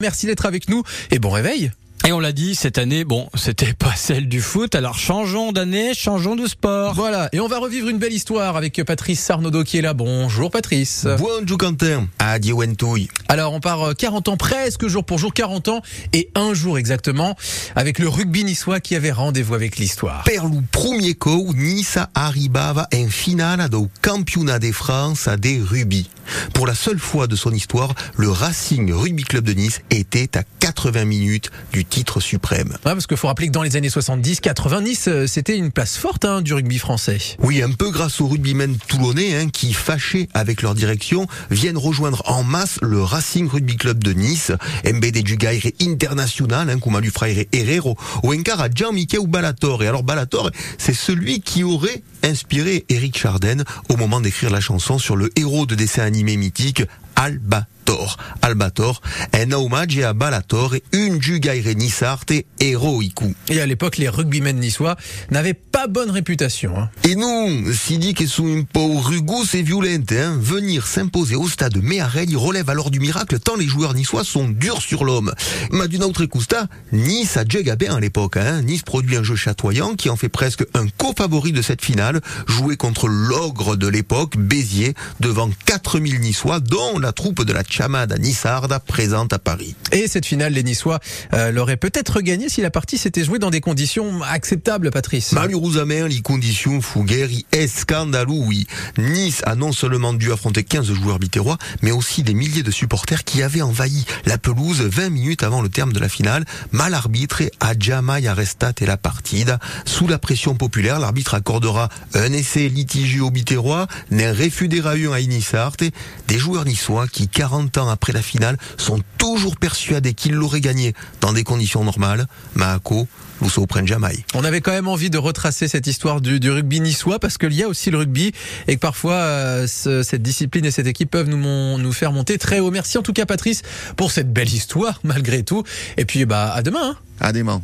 Merci d'être avec nous et bon réveil. Et on l'a dit, cette année, bon, c'était pas celle du foot, alors changeons d'année, changeons de sport. Voilà, et on va revivre une belle histoire avec Patrice Sarnodo qui est là. Bonjour Patrice. Bonjour Quentin, adieu Wentouille. Alors on part 40 ans, presque jour pour jour, 40 ans et un jour exactement, avec le rugby niçois qui avait rendez-vous avec l'histoire. Per le premier coup, Nice arrivava en finale do Campionat de France des rugby. Pour la seule fois de son histoire, le Racing Rugby Club de Nice était à 80 minutes du titre suprême. Ouais, parce qu'il faut rappeler que dans les années 70, 80, Nice, c'était une place forte hein, du rugby français. Oui, un peu grâce aux rugbymen toulonnais hein, qui, fâchés avec leur direction, viennent rejoindre en masse le Racing Rugby Club de Nice, MBD du Gaire international, hein, comme lu Fraire Herrero, ou à Jean-Michel Balator. Et alors Balator, c'est celui qui aurait inspiré Eric Charden au moment d'écrire la chanson sur le héros de dessin animé mythique Albator. Albator, un hommage à Balator et une jugaire nissarte héroïque. Et à l'époque, les rugbymen niçois n'avaient pas bonne réputation. Hein. Et nous, si dit qu'ils sont un peu rugous et violents, hein, venir s'imposer au stade Méarel, il relève alors du miracle tant les joueurs niçois sont durs sur l'homme. Mais d'une autre écousta, Nice a déjà bien à l'époque. Hein. Nice produit un jeu chatoyant qui en fait presque un co-favori de cette finale, joué contre l'ogre de l'époque, Béziers, devant 4000 Niçois, dont la troupe de la Chamada Nissarda présente à Paris. Et cette finale, les Niçois euh, l'auraient peut-être gagné si la partie s'était jouée dans des conditions acceptables, Patrice. Malheureusement, les conditions fugueri et scandaleux, oui. Nice a non seulement dû affronter 15 joueurs bitérois, mais aussi des milliers de supporters qui avaient envahi la pelouse 20 minutes avant le terme de la finale. Mal arbitre a jamais arresté la partida. Sous la pression populaire, l'arbitre accordera un essai litigieux au bitérois, n'en refudera un à Inissarte. Des joueurs niçois qui, 40 ans après la finale, sont toujours persuadés qu'ils l'auraient gagné dans des conditions normales. Mahako, vous prenne jamais. On avait quand même envie de retracer cette histoire du, du rugby niçois parce qu'il y a aussi le rugby et que parfois euh, ce, cette discipline et cette équipe peuvent nous, nous faire monter très haut. Merci en tout cas Patrice pour cette belle histoire malgré tout. Et puis bah à demain. Hein. À demain.